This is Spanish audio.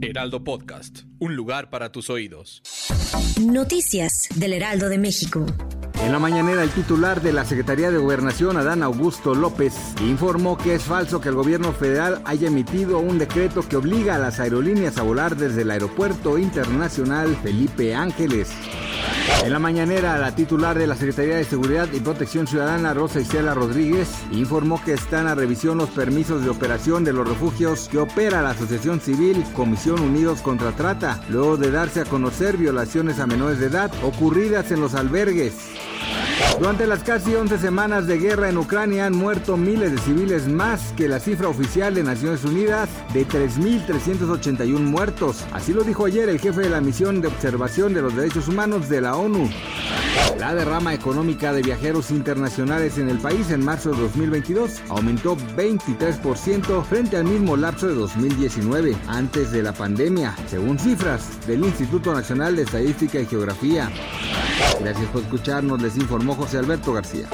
Heraldo Podcast, un lugar para tus oídos. Noticias del Heraldo de México. En la mañanera, el titular de la Secretaría de Gobernación, Adán Augusto López, informó que es falso que el gobierno federal haya emitido un decreto que obliga a las aerolíneas a volar desde el Aeropuerto Internacional Felipe Ángeles. En la mañanera, la titular de la Secretaría de Seguridad y Protección Ciudadana, Rosa Isela Rodríguez, informó que están a revisión los permisos de operación de los refugios que opera la Asociación Civil Comisión Unidos contra Trata, luego de darse a conocer violaciones a menores de edad ocurridas en los albergues. Durante las casi 11 semanas de guerra en Ucrania han muerto miles de civiles más que la cifra oficial de Naciones Unidas de 3.381 muertos. Así lo dijo ayer el jefe de la misión de observación de los derechos humanos de la ONU. La derrama económica de viajeros internacionales en el país en marzo de 2022 aumentó 23% frente al mismo lapso de 2019, antes de la pandemia, según cifras del Instituto Nacional de Estadística y Geografía. Gracias por escucharnos, les informó José Alberto García.